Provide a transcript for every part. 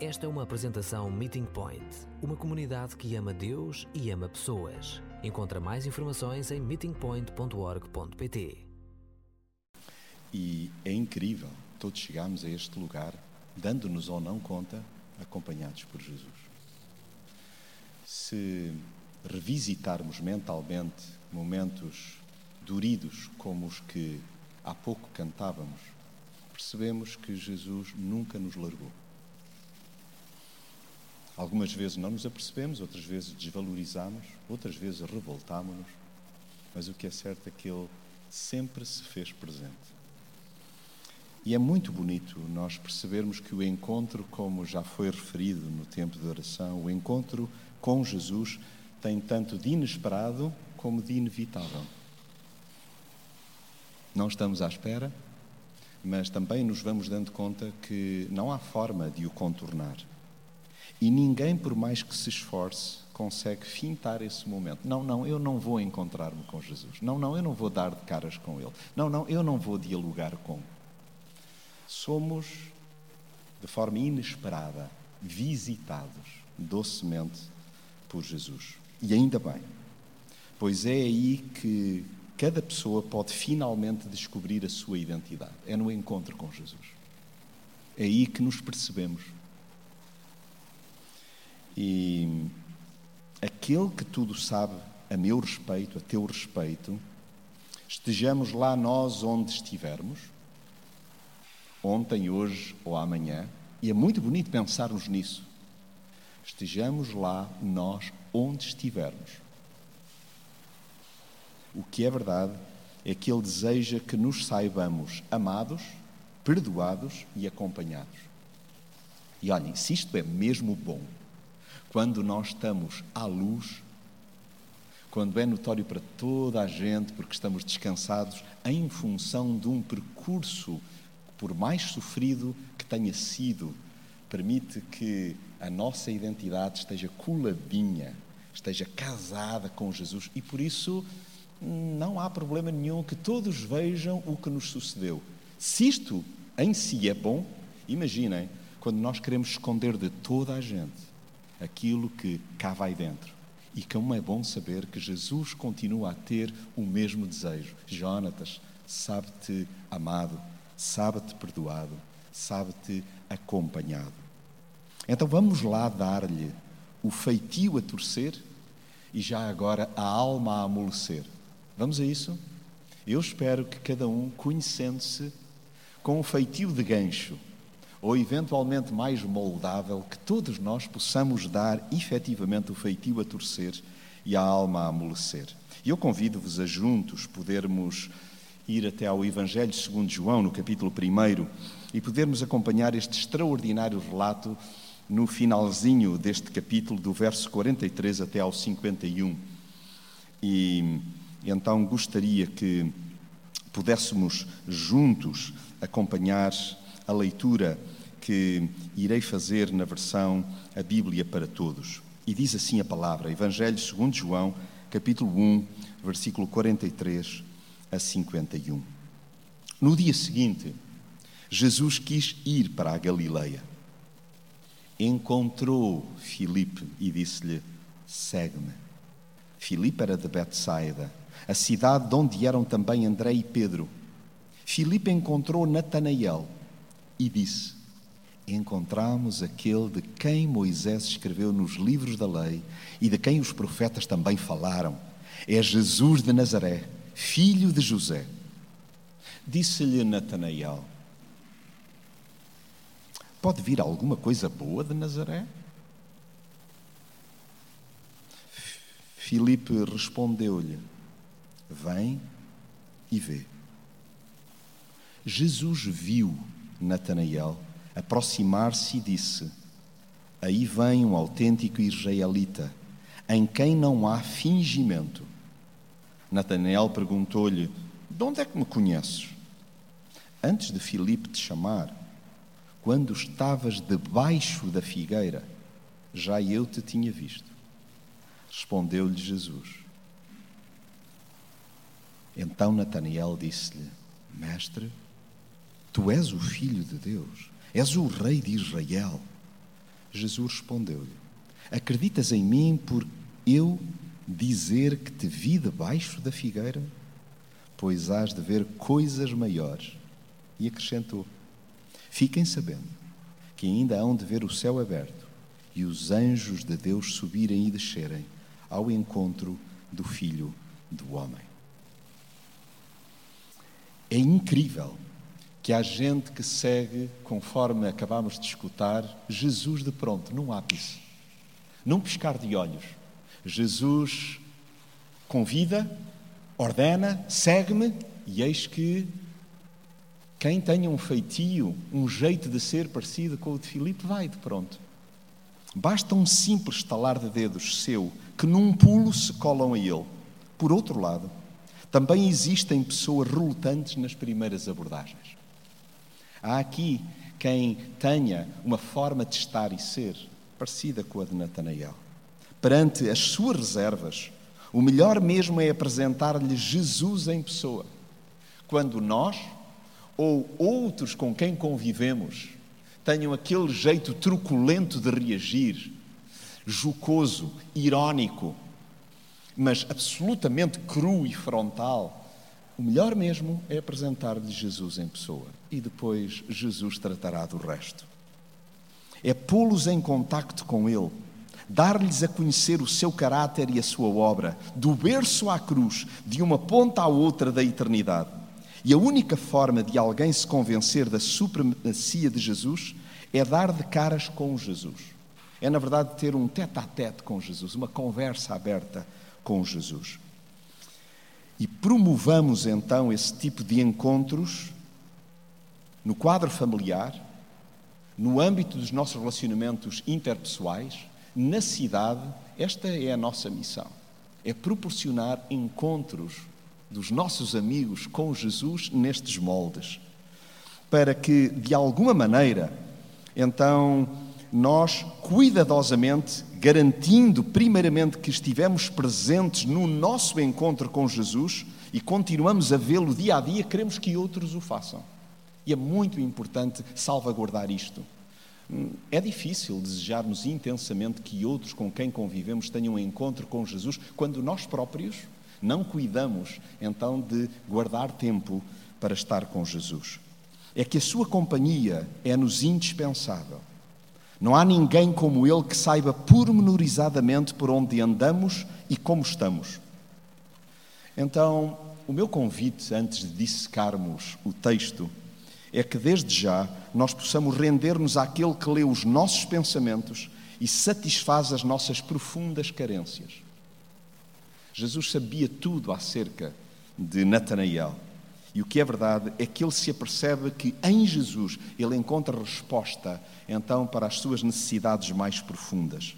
Esta é uma apresentação Meeting Point, uma comunidade que ama Deus e ama pessoas. Encontra mais informações em meetingpoint.org.pt. E é incrível, todos chegamos a este lugar, dando-nos ou não conta, acompanhados por Jesus. Se revisitarmos mentalmente momentos duridos como os que há pouco cantávamos, percebemos que Jesus nunca nos largou. Algumas vezes não nos apercebemos, outras vezes desvalorizamos, outras vezes revoltámonos, mas o que é certo é que Ele sempre se fez presente. E é muito bonito nós percebermos que o encontro, como já foi referido no tempo de oração, o encontro com Jesus tem tanto de inesperado como de inevitável. Não estamos à espera, mas também nos vamos dando conta que não há forma de o contornar. E ninguém, por mais que se esforce, consegue fintar esse momento. Não, não, eu não vou encontrar-me com Jesus. Não, não, eu não vou dar de caras com Ele. Não, não, eu não vou dialogar com. Somos, de forma inesperada, visitados docemente por Jesus. E ainda bem, pois é aí que cada pessoa pode finalmente descobrir a sua identidade. É no encontro com Jesus. É aí que nos percebemos e aquele que tudo sabe a meu respeito, a teu respeito, estejamos lá nós onde estivermos, ontem, hoje ou amanhã, e é muito bonito pensarmos nisso. Estejamos lá nós onde estivermos. O que é verdade é que Ele deseja que nos saibamos amados, perdoados e acompanhados. E olhem, se isto é mesmo bom, quando nós estamos à luz, quando é notório para toda a gente, porque estamos descansados em função de um percurso, por mais sofrido que tenha sido, permite que a nossa identidade esteja coladinha, esteja casada com Jesus e por isso não há problema nenhum que todos vejam o que nos sucedeu. Se isto em si é bom, imaginem quando nós queremos esconder de toda a gente aquilo que cá vai dentro. E como é bom saber que Jesus continua a ter o mesmo desejo. Jonatas, sabe-te amado, sabe-te perdoado, sabe-te acompanhado. Então vamos lá dar-lhe o feitio a torcer e já agora a alma a amolecer. Vamos a isso? Eu espero que cada um, conhecendo-se, com um feitio de gancho, ou eventualmente mais moldável, que todos nós possamos dar efetivamente o feitio a torcer e a alma a amolecer. E eu convido-vos a juntos podermos ir até ao Evangelho segundo João, no capítulo 1, e podermos acompanhar este extraordinário relato no finalzinho deste capítulo, do verso 43 até ao 51. E, então gostaria que pudéssemos juntos acompanhar a leitura que irei fazer na versão A Bíblia para Todos. E diz assim a palavra, Evangelho segundo João, capítulo 1, versículo 43 a 51. No dia seguinte, Jesus quis ir para a Galileia. Encontrou Filipe e disse-lhe: Segue-me. Filipe era de Betsaida, a cidade de onde eram também André e Pedro. Filipe encontrou Natanael e disse: Encontramos aquele de quem Moisés escreveu nos livros da lei e de quem os profetas também falaram. É Jesus de Nazaré, filho de José. Disse-lhe Natanael: Pode vir alguma coisa boa de Nazaré? Filipe respondeu-lhe: Vem e vê. Jesus viu Natanael aproximar-se e disse: Aí vem um autêntico israelita, em quem não há fingimento. Natanael perguntou-lhe: De onde é que me conheces? Antes de Filipe te chamar, quando estavas debaixo da figueira, já eu te tinha visto. Respondeu-lhe Jesus. Então Natanael disse-lhe: Mestre, tu és o filho de Deus, és o rei de Israel. Jesus respondeu-lhe: Acreditas em mim por eu dizer que te vi debaixo da figueira? Pois hás de ver coisas maiores. E acrescentou: Fiquem sabendo que ainda hão de ver o céu aberto e os anjos de Deus subirem e descerem ao encontro do Filho do Homem. É incrível que há gente que segue, conforme acabamos de escutar, Jesus de pronto, num ápice, num piscar de olhos. Jesus convida, ordena, segue-me, e eis que quem tenha um feitio, um jeito de ser parecido com o de Filipe, vai de pronto. Basta um simples estalar de dedos seu, que num pulo se colam a ele. Por outro lado, também existem pessoas relutantes nas primeiras abordagens. Há aqui quem tenha uma forma de estar e ser parecida com a de Natanael. Perante as suas reservas, o melhor mesmo é apresentar-lhe Jesus em pessoa. Quando nós ou outros com quem convivemos tenham aquele jeito truculento de reagir, jocoso, irónico, mas absolutamente cru e frontal, o melhor mesmo é apresentar-lhe Jesus em pessoa e depois Jesus tratará do resto. É pô-los em contacto com Ele, dar-lhes a conhecer o seu caráter e a sua obra, do berço à cruz, de uma ponta à outra da eternidade. E a única forma de alguém se convencer da supremacia de Jesus é dar de caras com Jesus. É, na verdade, ter um tete a tete com Jesus, uma conversa aberta com Jesus e promovamos então esse tipo de encontros no quadro familiar, no âmbito dos nossos relacionamentos interpessoais, na cidade, esta é a nossa missão. É proporcionar encontros dos nossos amigos com Jesus nestes moldes, para que, de alguma maneira, então, nós cuidadosamente garantindo primeiramente que estivemos presentes no nosso encontro com Jesus e continuamos a vê-lo dia a dia, queremos que outros o façam. E é muito importante salvaguardar isto. É difícil desejarmos intensamente que outros com quem convivemos tenham um encontro com Jesus quando nós próprios não cuidamos então de guardar tempo para estar com Jesus. É que a sua companhia é-nos indispensável. Não há ninguém como ele que saiba pormenorizadamente por onde andamos e como estamos. Então, o meu convite, antes de dissecarmos o texto, é que desde já nós possamos render-nos àquele que lê os nossos pensamentos e satisfaz as nossas profundas carências. Jesus sabia tudo acerca de Natanael. E o que é verdade é que ele se apercebe que em Jesus ele encontra resposta então para as suas necessidades mais profundas.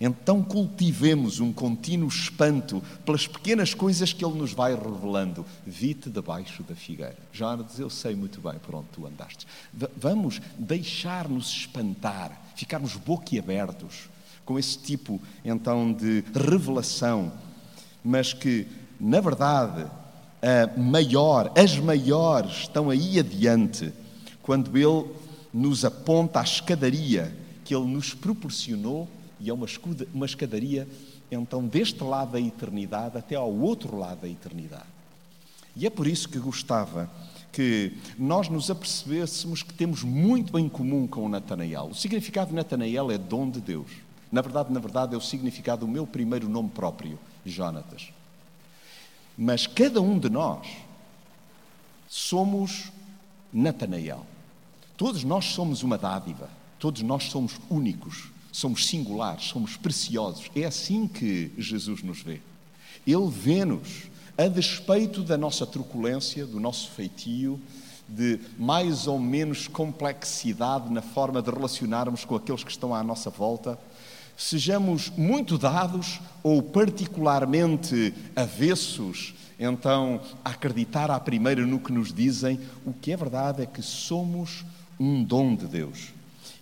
Então cultivemos um contínuo espanto pelas pequenas coisas que ele nos vai revelando. Vi-te debaixo da figueira. Jonas, eu sei muito bem por onde tu andaste. V vamos deixar-nos espantar, ficarmos boquiabertos com esse tipo então de revelação, mas que, na verdade, a maior, as maiores estão aí adiante, quando Ele nos aponta a escadaria que Ele nos proporcionou, e é uma, uma escadaria, então, deste lado da eternidade até ao outro lado da eternidade. E é por isso que gostava que nós nos apercebêssemos que temos muito em comum com o Natanael. O significado de Natanael é dom de Deus. Na verdade, na verdade, é o significado do meu primeiro nome próprio, Jonatas. Mas cada um de nós somos Natanael. Todos nós somos uma dádiva, todos nós somos únicos, somos singulares, somos preciosos. É assim que Jesus nos vê. Ele vê-nos a despeito da nossa truculência, do nosso feitio, de mais ou menos complexidade na forma de relacionarmos com aqueles que estão à nossa volta sejamos muito dados ou particularmente avessos, então, a acreditar à primeira no que nos dizem, o que é verdade é que somos um dom de Deus.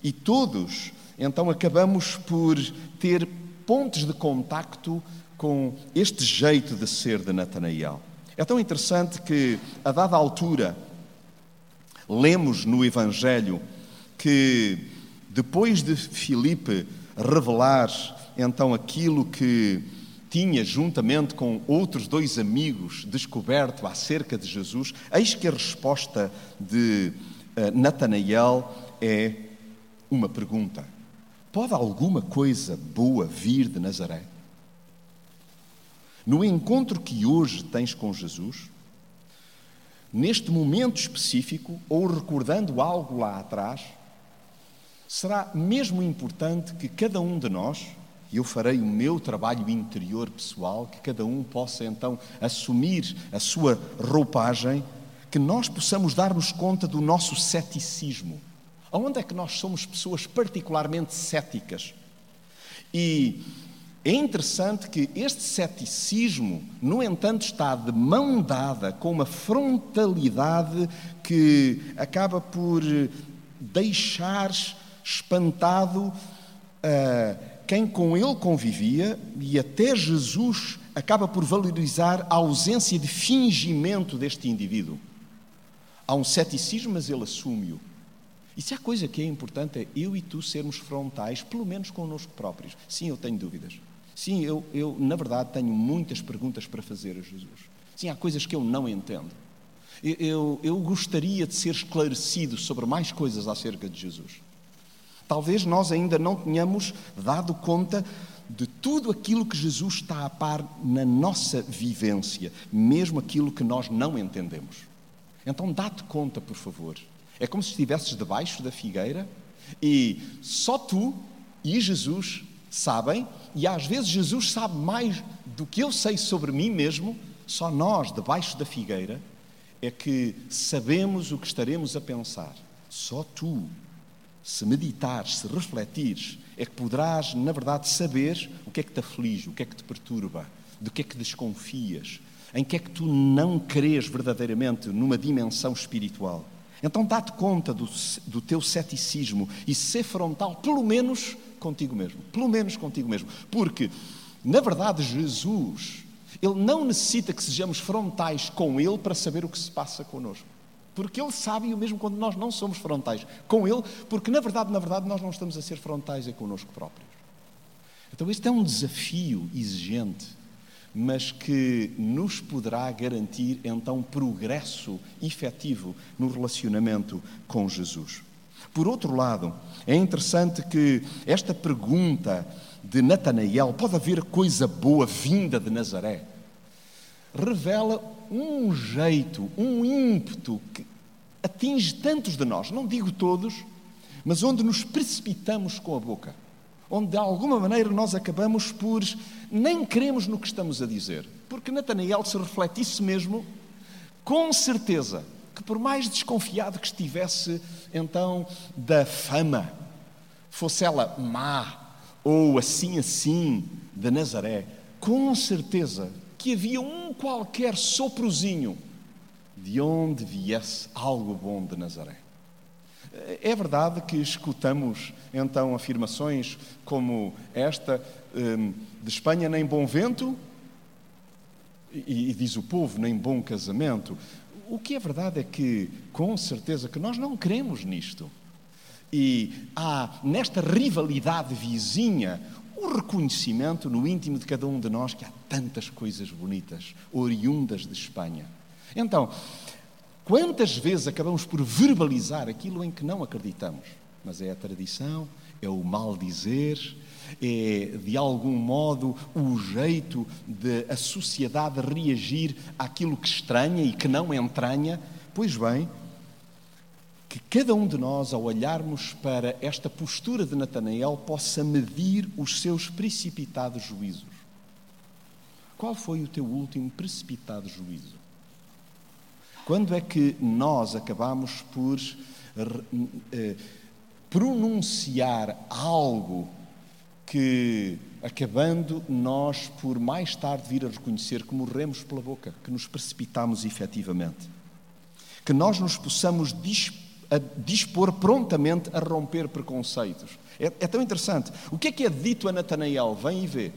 E todos, então, acabamos por ter pontos de contacto com este jeito de ser de Natanael. É tão interessante que, a dada altura, lemos no Evangelho que Depois de Filipe revelar então aquilo que tinha, juntamente com outros dois amigos, descoberto acerca de Jesus, eis que a resposta de uh, Natanael é uma pergunta: Pode alguma coisa boa vir de Nazaré? No encontro que hoje tens com Jesus, neste momento específico, ou recordando algo lá atrás, será mesmo importante que cada um de nós, e eu farei o meu trabalho interior pessoal, que cada um possa então assumir a sua roupagem, que nós possamos dar-nos conta do nosso ceticismo. Onde é que nós somos pessoas particularmente céticas? E é interessante que este ceticismo, no entanto, está de mão dada com uma frontalidade que acaba por deixar espantado uh, quem com ele convivia, e até Jesus acaba por valorizar a ausência de fingimento deste indivíduo. Há um ceticismo, mas ele assume-o. E se há coisa que é importante é eu e tu sermos frontais, pelo menos connosco próprios. Sim, eu tenho dúvidas. Sim, eu, eu na verdade tenho muitas perguntas para fazer a Jesus. Sim, há coisas que eu não entendo. Eu, eu, eu gostaria de ser esclarecido sobre mais coisas acerca de Jesus. Talvez nós ainda não tenhamos dado conta de tudo aquilo que Jesus está a par na nossa vivência, mesmo aquilo que nós não entendemos. Então, dá-te conta, por favor. É como se estivesses debaixo da figueira e só tu e Jesus sabem, e às vezes Jesus sabe mais do que eu sei sobre mim mesmo, só nós, debaixo da figueira, é que sabemos o que estaremos a pensar. Só tu se meditares, se refletires, é que poderás, na verdade, saber o que é que te aflige, o que é que te perturba, do que é que desconfias, em que é que tu não crês verdadeiramente numa dimensão espiritual. Então dá-te conta do, do teu ceticismo e ser frontal, pelo menos contigo mesmo. Pelo menos contigo mesmo. Porque, na verdade, Jesus, Ele não necessita que sejamos frontais com Ele para saber o que se passa connosco. Porque Ele sabe, o mesmo quando nós não somos frontais com Ele, porque na verdade, na verdade, nós não estamos a ser frontais é connosco próprios. Então, este é um desafio exigente, mas que nos poderá garantir então progresso efetivo no relacionamento com Jesus. Por outro lado, é interessante que esta pergunta de Natanael, pode haver coisa boa vinda de Nazaré? Revela um jeito, um ímpeto que atinge tantos de nós, não digo todos, mas onde nos precipitamos com a boca, onde de alguma maneira nós acabamos por nem cremos no que estamos a dizer, porque Natanael se refletisse mesmo, com certeza, que por mais desconfiado que estivesse então da fama, fosse ela má ou assim assim de Nazaré, com certeza que havia um qualquer soprozinho de onde viesse algo bom de Nazaré. É verdade que escutamos então afirmações como esta hum, de Espanha nem bom vento e diz o povo nem bom casamento. O que é verdade é que com certeza que nós não cremos nisto. E há nesta rivalidade vizinha o reconhecimento no íntimo de cada um de nós que há tantas coisas bonitas oriundas de Espanha. Então, quantas vezes acabamos por verbalizar aquilo em que não acreditamos? Mas é a tradição, é o mal dizer, é de algum modo o jeito de a sociedade reagir àquilo que estranha e que não entranha. Pois bem, que cada um de nós, ao olharmos para esta postura de Natanael, possa medir os seus precipitados juízos. Qual foi o teu último precipitado juízo? Quando é que nós acabamos por eh, pronunciar algo que, acabando, nós, por mais tarde vir a reconhecer que morremos pela boca, que nos precipitamos efetivamente? Que nós nos possamos dispor dispor prontamente a romper preconceitos. É, é, tão interessante. O que é que é dito a Natanael? Vem e vê.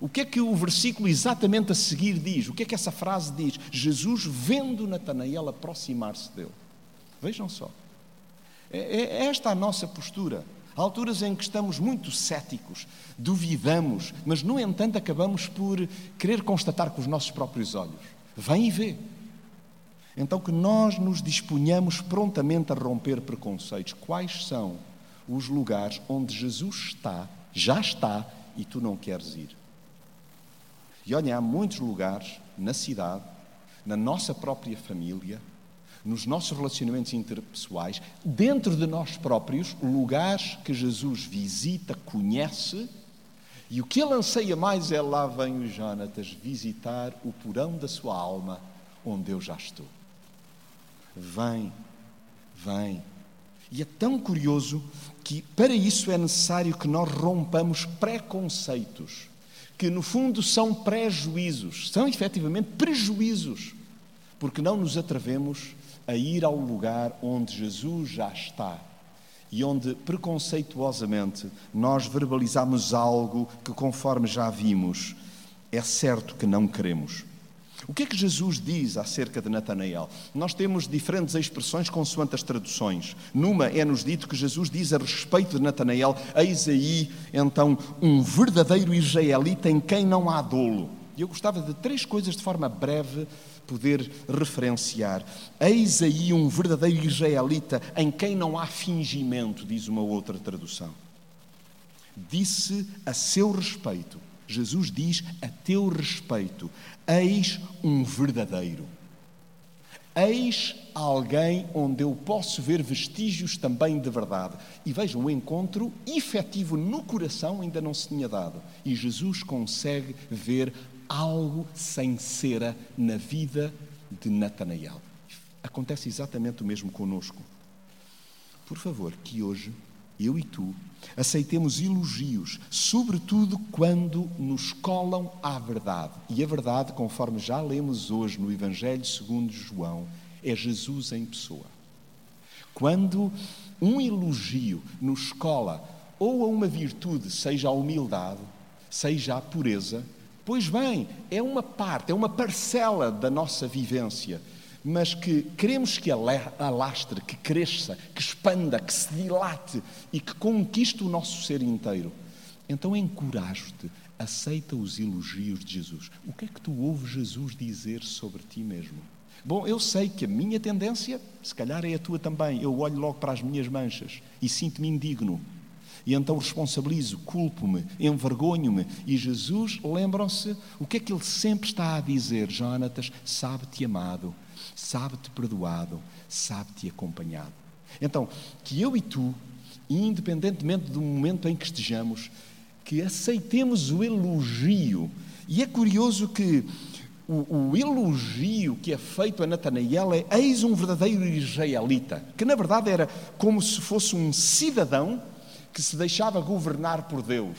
O que é que o versículo exatamente a seguir diz? O que é que essa frase diz? Jesus vendo Natanael aproximar-se dele. Vejam só. É, é, é esta a nossa postura. Há alturas em que estamos muito céticos, duvidamos, mas no entanto acabamos por querer constatar com os nossos próprios olhos. Vem e vê. Então que nós nos disponhamos prontamente a romper preconceitos. Quais são os lugares onde Jesus está, já está, e tu não queres ir? E olhem, há muitos lugares na cidade, na nossa própria família, nos nossos relacionamentos interpessoais, dentro de nós próprios, lugares que Jesus visita, conhece, e o que ele anseia mais é lá vem o Jonatas visitar o porão da sua alma, onde eu já estou. Vem, vem. E é tão curioso que para isso é necessário que nós rompamos preconceitos, que no fundo são prejuízos, são efetivamente prejuízos, porque não nos atrevemos a ir ao lugar onde Jesus já está e onde preconceituosamente nós verbalizamos algo que, conforme já vimos, é certo que não queremos. O que é que Jesus diz acerca de Natanael? Nós temos diferentes expressões consoante as traduções. Numa é-nos dito que Jesus diz a respeito de Natanael: Eis aí então um verdadeiro israelita em quem não há dolo. E eu gostava de três coisas de forma breve poder referenciar. Eis aí um verdadeiro israelita em quem não há fingimento, diz uma outra tradução. Disse a seu respeito, Jesus diz a teu respeito, eis um verdadeiro. Eis alguém onde eu posso ver vestígios também de verdade. E vejam, o encontro efetivo no coração ainda não se tinha dado. E Jesus consegue ver algo sem cera na vida de Natanael. Acontece exatamente o mesmo conosco. Por favor, que hoje eu e tu aceitemos elogios, sobretudo quando nos colam à verdade. E a verdade, conforme já lemos hoje no Evangelho segundo João, é Jesus em pessoa. Quando um elogio nos cola ou a uma virtude, seja a humildade, seja a pureza, Pois bem, é uma parte, é uma parcela da nossa vivência, mas que queremos que alastre, que cresça, que expanda, que se dilate e que conquiste o nosso ser inteiro. Então encorajo-te, aceita os elogios de Jesus. O que é que tu ouves Jesus dizer sobre ti mesmo? Bom, eu sei que a minha tendência, se calhar é a tua também, eu olho logo para as minhas manchas e sinto-me indigno. E então responsabilizo, culpo-me, envergonho-me. E Jesus, lembram-se, o que é que ele sempre está a dizer? Jonatas, sabe-te amado, sabe-te perdoado, sabe-te acompanhado. Então, que eu e tu, independentemente do momento em que estejamos, que aceitemos o elogio. E é curioso que o, o, elogio que é feito a Natanael é eis um verdadeiro israelita, que na verdade era como se fosse um cidadão que se deixava governar por Deus,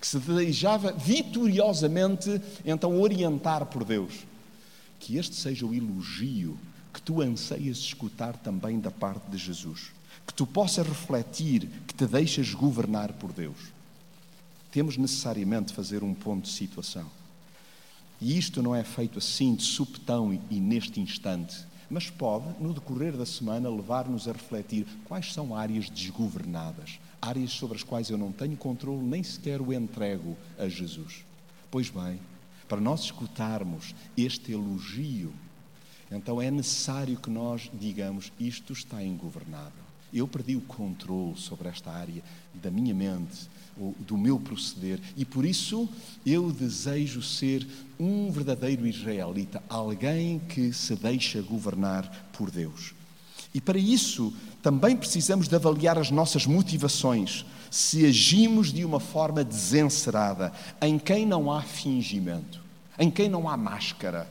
que se deixava vitoriosamente então orientar por Deus. Que este seja o elogio que tu anseias escutar também da parte de Jesus. Que tu possas refletir que te deixas governar por Deus. Temos necessariamente fazer um ponto de situação. E isto não é feito assim de supetão e neste instante, mas pode, no decorrer da semana, levar-nos a refletir quais são áreas desgovernadas, áreas sobre as quais eu não tenho controle, nem sequer o entrego a Jesus. Pois bem, para nós escutarmos este elogio, então é necessário que nós digamos: isto está ingovernável. Eu perdi o controle sobre esta área da minha mente, do meu proceder, e por isso eu desejo ser um verdadeiro israelita, alguém que se deixa governar por Deus. E para isso também precisamos de avaliar as nossas motivações, se agimos de uma forma desencerada, em quem não há fingimento, em quem não há máscara,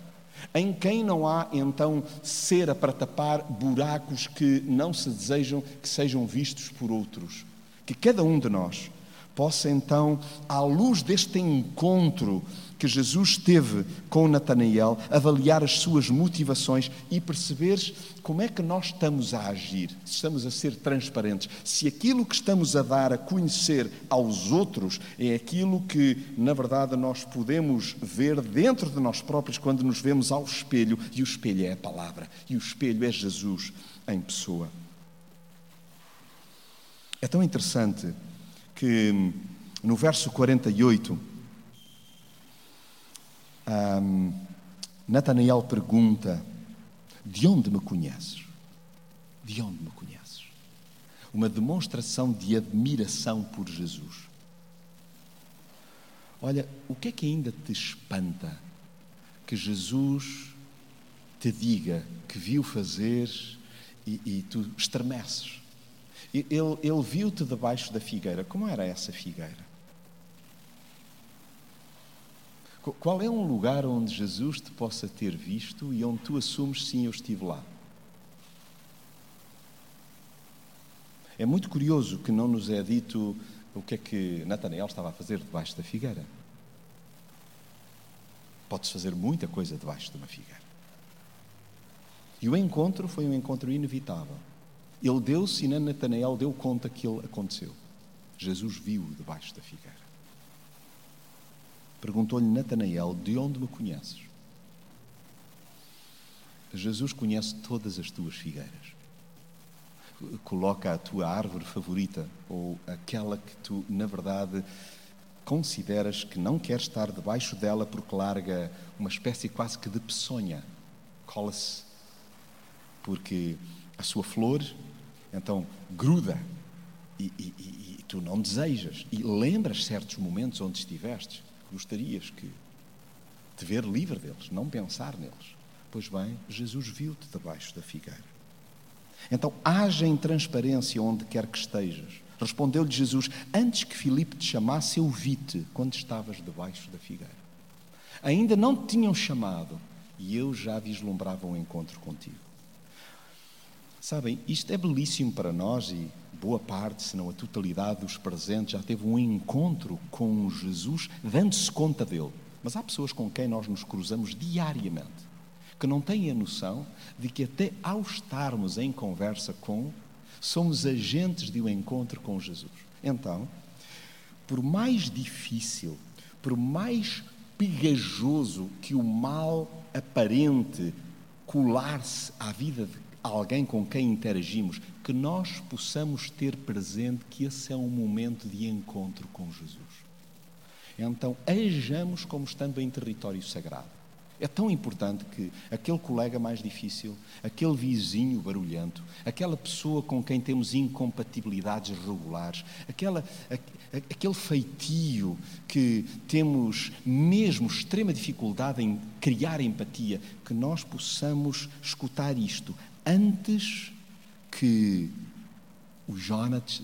em quem não há então cera para tapar buracos que não se desejam que sejam vistos por outros. Que cada um de nós possa então, à luz deste encontro que Jesus teve com Natanael, avaliar as suas motivações e perceber como é que nós estamos a agir, se estamos a ser transparentes, se aquilo que estamos a dar a conhecer aos outros é aquilo que, na verdade, nós podemos ver dentro de nós próprios quando nos vemos ao espelho, e o espelho é a palavra, e o espelho é Jesus em pessoa. É tão interessante que no verso 48, um, Natanael pergunta: De onde me conheces? De onde me conheces? Uma demonstração de admiração por Jesus. Olha, o que é que ainda te espanta que Jesus te diga que viu fazer e, e tu estremeces? Ele, ele viu-te debaixo da figueira. Como era essa figueira? Qual é um lugar onde Jesus te possa ter visto e onde tu assumes sim, eu estive lá? É muito curioso que não nos é dito o que é que Natanael estava a fazer debaixo da figueira. Pode-se fazer muita coisa debaixo de uma figueira. E o encontro foi um encontro inevitável. Ele deu-se e Natanael deu conta que ele aconteceu. Jesus viu debaixo da figueira. Perguntou-lhe Natanael: De onde me conheces? Jesus conhece todas as tuas figueiras. Coloca a tua árvore favorita ou aquela que tu, na verdade, consideras que não queres estar debaixo dela porque larga uma espécie quase que de peçonha. Cola-se porque a sua flor então gruda e, e, e, e, tu não desejas. E lembras certos momentos onde estiveste, gostarias que te ver livre deles, não pensar neles. Pois bem, Jesus viu-te debaixo da figueira. Então, haja em transparência onde quer que estejas. Respondeu-lhe Jesus: Antes que Filipe te chamasse, eu vi-te quando estavas debaixo da figueira. Ainda não te tinham chamado e eu já vislumbrava um encontro contigo. Sabem, isto é belíssimo para nós e boa parte, se não a totalidade dos presentes, já teve um encontro com Jesus, dando-se conta dele. Mas há pessoas com quem nós nos cruzamos diariamente, que não têm a noção de que até ao estarmos em conversa com, somos agentes de um encontro com Jesus. Então, por mais difícil, por mais pegajoso que o mal aparente colar-se à vida de alguém com quem interagimos, que nós possamos ter presente que esse é um momento de encontro com Jesus. Então, ajamos como estando em território sagrado. É tão importante que aquele colega mais difícil, aquele vizinho barulhento, aquela pessoa com quem temos incompatibilidades regulares, aquela, aquele feitio que temos mesmo extrema dificuldade em criar empatia, que nós possamos escutar isto, antes que o Jonas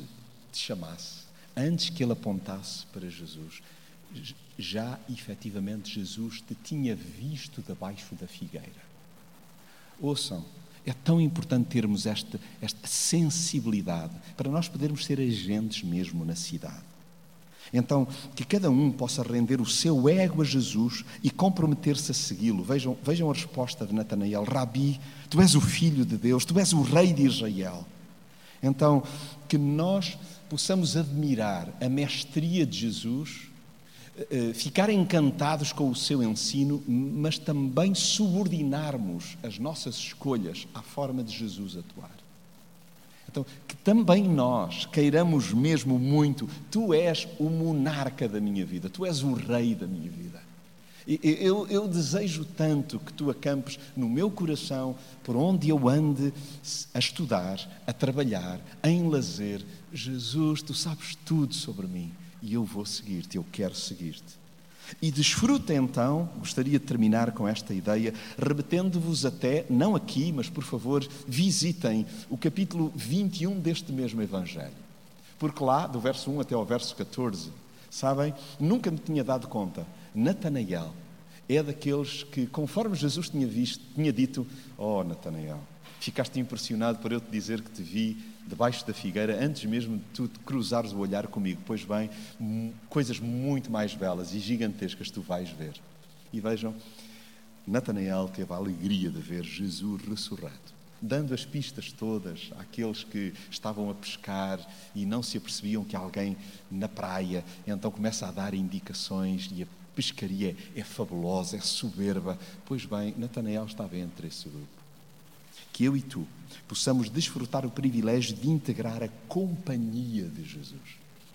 te, chamasse, antes que ele apontasse para Jesus, já efetivamente Jesus te tinha visto debaixo da figueira. Ouçam, é tão importante termos esta, esta sensibilidade para nós podermos ser agentes mesmo na cidade. Então, que cada um possa render o seu ego a Jesus e comprometer-se a segui-lo. Vejam, vejam a resposta de Natanael: Rabi, tu és o filho de Deus, tu és o rei de Israel. Então, que nós possamos admirar a mestria de Jesus, eh, eh, ficar encantados com o seu ensino, mas também subordinarmos as nossas escolhas à forma de Jesus atuar. Então, que também nós queiramos mesmo muito, tu és o monarca da minha vida, tu és o rei da minha vida. Eu, eu, desejo tanto que tu acampes no meu coração, por onde eu ande a estudar, a trabalhar, em lazer. Jesus, tu sabes tudo sobre mim e eu vou seguir-te, eu quero seguir-te. E desfruta então, gostaria de terminar com esta ideia, remetendo-vos até, não aqui, mas por favor, visitem o capítulo 21 deste mesmo Evangelho. Porque lá, do verso 1 até ao verso 14, sabem, nunca me tinha dado conta, Natanael é daqueles que, conforme Jesus tinha, visto, tinha dito, oh Natanael, ficaste impressionado por eu te dizer que te vi debaixo da figueira, antes mesmo de tu cruzares o olhar comigo. Pois bem, coisas muito mais belas e gigantescas tu vais ver. E vejam, Natanael teve a alegria de ver Jesus ressurreto, dando as pistas todas àqueles que estavam a pescar e não se apercebiam que alguém na praia, então começa a dar indicações e a pescaria é fabulosa, é soberba. Pois bem, Natanael estava entre esse grupo que eu e tu possamos desfrutar o privilégio de integrar a companhia de Jesus.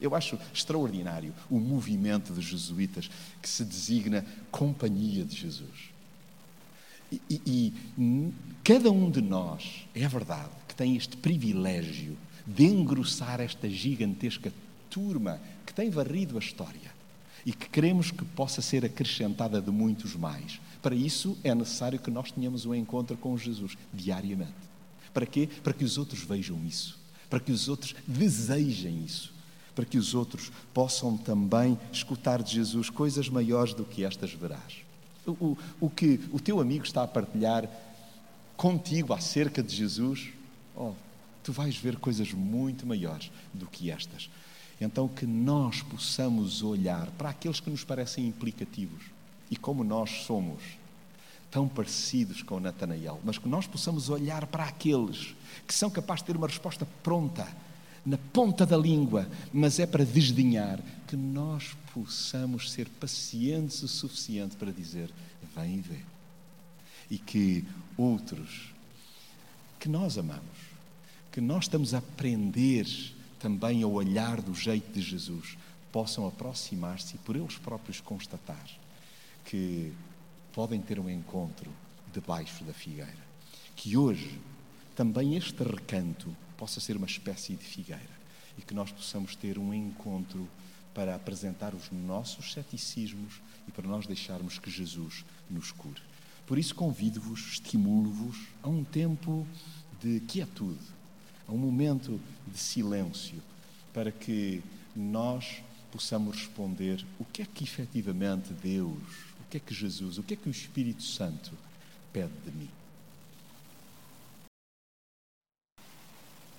Eu acho extraordinário o movimento dos jesuítas que se designa Companhia de Jesus. E, e, e cada um de nós, é verdade, que tem este privilégio de engrossar esta gigantesca turma que tem varrido a história e que queremos que possa ser acrescentada de muitos mais. Para isso é necessário que nós tenhamos um encontro com Jesus diariamente. Para quê? Para que os outros vejam isso, para que os outros desejem isso, para que os outros possam também escutar de Jesus coisas maiores do que estas verás. O, o, o que o teu amigo está a partilhar contigo acerca de Jesus, oh, tu vais ver coisas muito maiores do que estas. Então, que nós possamos olhar para aqueles que nos parecem implicativos e como nós somos tão parecidos com Natanael, mas que nós possamos olhar para aqueles que são capazes de ter uma resposta pronta, na ponta da língua, mas é para desdenhar, que nós possamos ser pacientes o suficiente para dizer: vem e vê. E que outros que nós amamos, que nós estamos a aprender também a olhar do jeito de Jesus, possam aproximar-se e por eles próprios constatar que podem ter um encontro debaixo da figueira. Que hoje também este recanto possa ser uma espécie de figueira e que nós possamos ter um encontro para apresentar os nossos ceticismos e para nós deixarmos que Jesus nos cure. Por isso convido-vos, estimulo-vos a um tempo de quietude, a um momento de silêncio, para que nós possamos responder o que é que efetivamente Deus, o que é que Jesus, o que é que o Espírito Santo pede de mim.